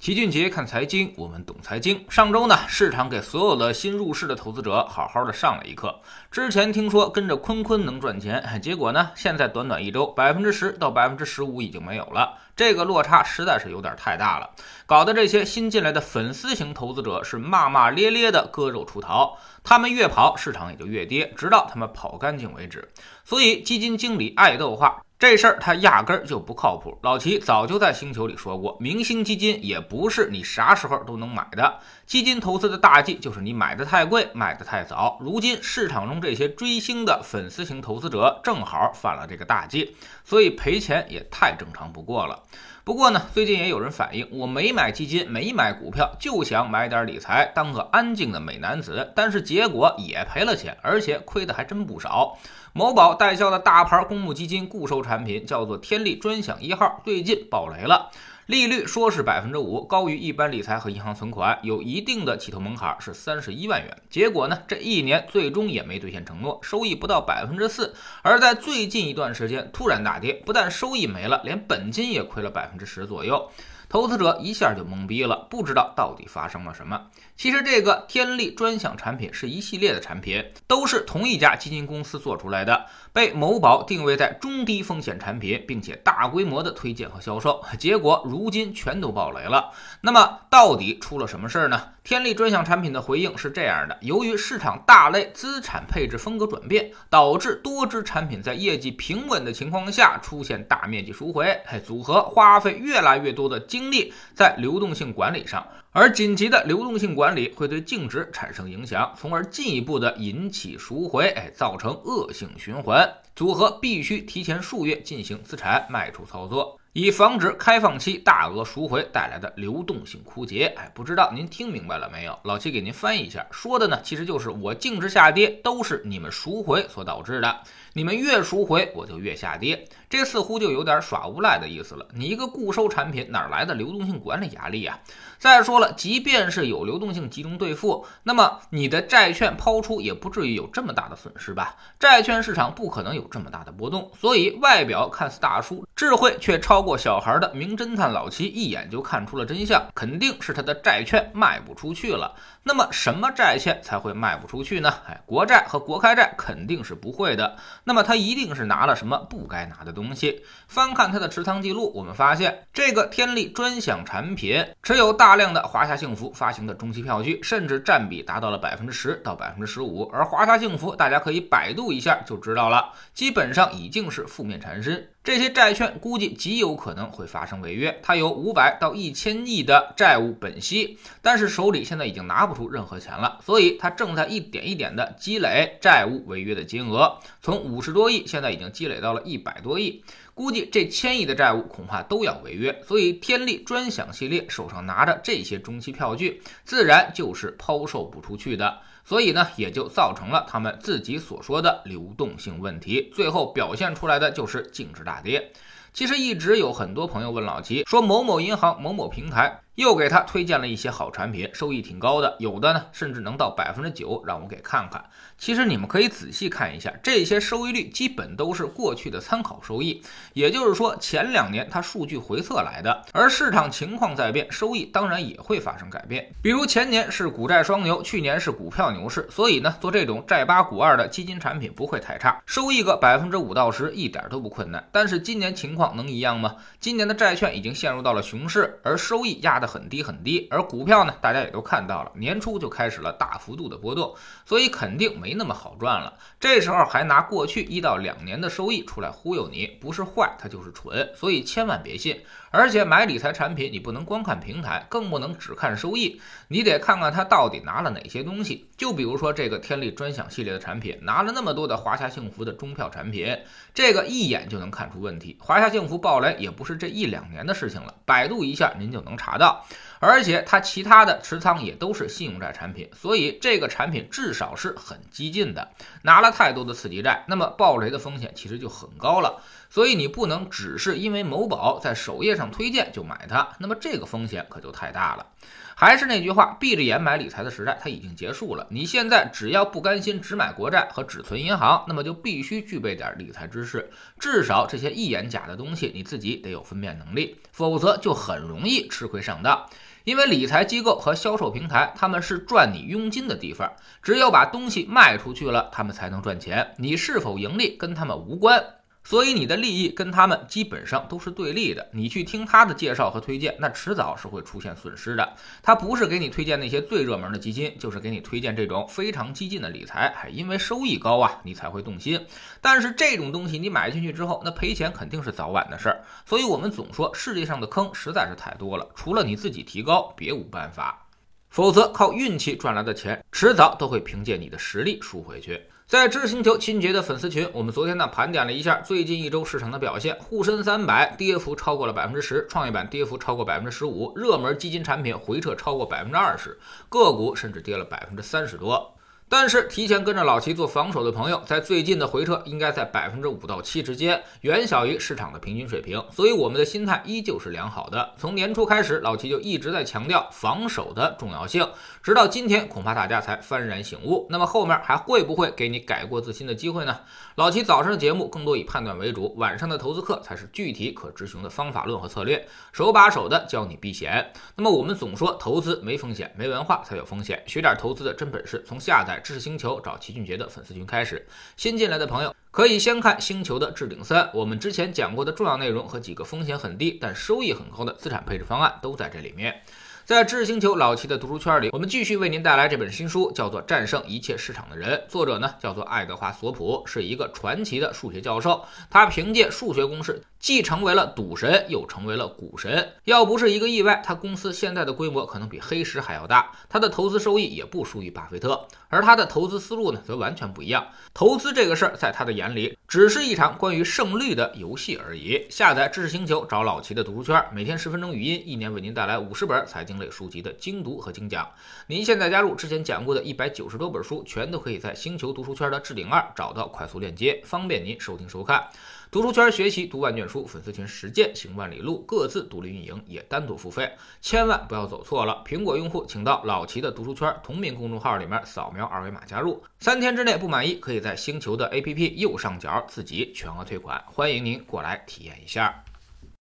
齐俊杰看财经，我们懂财经。上周呢，市场给所有的新入市的投资者好好的上了一课。之前听说跟着坤坤能赚钱，结果呢，现在短短一周，百分之十到百分之十五已经没有了，这个落差实在是有点太大了，搞得这些新进来的粉丝型投资者是骂骂咧咧的割肉出逃。他们越跑，市场也就越跌，直到他们跑干净为止。所以基金经理爱豆化。这事儿他压根儿就不靠谱。老齐早就在星球里说过，明星基金也不是你啥时候都能买的。基金投资的大忌就是你买的太贵，买的太早。如今市场中这些追星的粉丝型投资者正好犯了这个大忌，所以赔钱也太正常不过了。不过呢，最近也有人反映，我没买基金，没买股票，就想买点理财，当个安静的美男子，但是结果也赔了钱，而且亏的还真不少。某宝代销的大牌公募基金固收产品叫做天利专享一号，最近爆雷了。利率说是百分之五，高于一般理财和银行存款，有一定的起投门槛，是三十一万元。结果呢，这一年最终也没兑现承诺，收益不到百分之四。而在最近一段时间突然大跌，不但收益没了，连本金也亏了百分之十左右。投资者一下就懵逼了，不知道到底发生了什么。其实这个天利专享产品是一系列的产品，都是同一家基金公司做出来的，被某宝定位在中低风险产品，并且大规模的推荐和销售，结果如今全都爆雷了。那么到底出了什么事儿呢？天利专享产品的回应是这样的：由于市场大类资产配置风格转变，导致多只产品在业绩平稳的情况下出现大面积赎回，组合花费越来越多的。精力在流动性管理上，而紧急的流动性管理会对净值产生影响，从而进一步的引起赎回，哎，造成恶性循环。组合必须提前数月进行资产卖出操作。以防止开放期大额赎回带来的流动性枯竭。哎，不知道您听明白了没有？老七给您翻译一下，说的呢，其实就是我净值下跌都是你们赎回所导致的。你们越赎回，我就越下跌。这似乎就有点耍无赖的意思了。你一个固收产品哪来的流动性管理压力啊？再说了，即便是有流动性集中兑付，那么你的债券抛出也不至于有这么大的损失吧？债券市场不可能有这么大的波动。所以外表看似大叔，智慧却超。超过小孩的名侦探老七一眼就看出了真相，肯定是他的债券卖不出去了。那么什么债券才会卖不出去呢？哎，国债和国开债肯定是不会的。那么他一定是拿了什么不该拿的东西。翻看他的持仓记录，我们发现这个天利专享产品持有大量的华夏幸福发行的中期票据，甚至占比达到了百分之十到百分之十五。而华夏幸福，大家可以百度一下就知道了，基本上已经是负面缠身。这些债券估计极有可能会发生违约。它有五百到一千亿的债务本息，但是手里现在已经拿不出任何钱了，所以它正在一点一点的积累债务违约的金额，从五十多亿现在已经积累到了一百多亿。估计这千亿的债务恐怕都要违约，所以天利专享系列手上拿着这些中期票据，自然就是抛售不出去的。所以呢，也就造成了他们自己所说的流动性问题，最后表现出来的就是净值大跌。其实一直有很多朋友问老齐，说某某银行某某平台。又给他推荐了一些好产品，收益挺高的，有的呢甚至能到百分之九，让我给看看。其实你们可以仔细看一下，这些收益率基本都是过去的参考收益，也就是说前两年它数据回测来的。而市场情况在变，收益当然也会发生改变。比如前年是股债双牛，去年是股票牛市，所以呢做这种债八股二的基金产品不会太差，收益个百分之五到十一点都不困难。但是今年情况能一样吗？今年的债券已经陷入到了熊市，而收益压的。很低很低，而股票呢，大家也都看到了，年初就开始了大幅度的波动，所以肯定没那么好赚了。这时候还拿过去一到两年的收益出来忽悠你，不是坏，他就是蠢，所以千万别信。而且买理财产品，你不能光看平台，更不能只看收益，你得看看他到底拿了哪些东西。就比如说这个天利专享系列的产品，拿了那么多的华夏幸福的中票产品，这个一眼就能看出问题。华夏幸福爆雷也不是这一两年的事情了，百度一下您就能查到。而且它其他的持仓也都是信用债产品，所以这个产品至少是很激进的，拿了太多的次级债，那么暴雷的风险其实就很高了。所以你不能只是因为某宝在首页上推荐就买它，那么这个风险可就太大了。还是那句话，闭着眼买理财的时代它已经结束了。你现在只要不甘心只买国债和只存银行，那么就必须具备点理财知识，至少这些一眼假的东西你自己得有分辨能力，否则就很容易吃亏上当。因为理财机构和销售平台，他们是赚你佣金的地方，只有把东西卖出去了，他们才能赚钱。你是否盈利跟他们无关。所以你的利益跟他们基本上都是对立的。你去听他的介绍和推荐，那迟早是会出现损失的。他不是给你推荐那些最热门的基金，就是给你推荐这种非常激进的理财，还因为收益高啊，你才会动心。但是这种东西你买进去之后，那赔钱肯定是早晚的事儿。所以我们总说世界上的坑实在是太多了，除了你自己提高，别无办法。否则靠运气赚来的钱，迟早都会凭借你的实力输回去。在知识星球秦杰的粉丝群，我们昨天呢盘点了一下最近一周市场的表现，沪深三百跌幅超过了百分之十，创业板跌幅超过百分之十五，热门基金产品回撤超过百分之二十，个股甚至跌了百分之三十多。但是提前跟着老齐做防守的朋友，在最近的回撤应该在百分之五到七之间，远小于市场的平均水平，所以我们的心态依旧是良好的。从年初开始，老齐就一直在强调防守的重要性，直到今天，恐怕大家才幡然醒悟。那么后面还会不会给你改过自新的机会呢？老齐早上的节目更多以判断为主，晚上的投资课才是具体可执行的方法论和策略，手把手的教你避险。那么我们总说投资没风险，没文化才有风险，学点投资的真本事，从下载。知识星球找齐俊杰的粉丝群开始，新进来的朋友可以先看星球的置顶三，我们之前讲过的重要内容和几个风险很低但收益很高的资产配置方案都在这里面。在知识星球老齐的读书圈里，我们继续为您带来这本新书，叫做《战胜一切市场的人》，作者呢叫做爱德华索普，是一个传奇的数学教授，他凭借数学公式。既成为了赌神，又成为了股神。要不是一个意外，他公司现在的规模可能比黑石还要大。他的投资收益也不输于巴菲特，而他的投资思路呢，则完全不一样。投资这个事儿，在他的眼里，只是一场关于胜率的游戏而已。下载知识星球，找老齐的读书圈，每天十分钟语音，一年为您带来五十本财经类书籍的精读和精讲。您现在加入之前讲过的一百九十多本书，全都可以在星球读书圈的置顶二找到快速链接，方便您收听收看。读书圈学习读万卷书，粉丝群实践行万里路，各自独立运营也单独付费，千万不要走错了。苹果用户请到老齐的读书圈同名公众号里面扫描二维码加入，三天之内不满意可以在星球的 APP 右上角自己全额退款，欢迎您过来体验一下。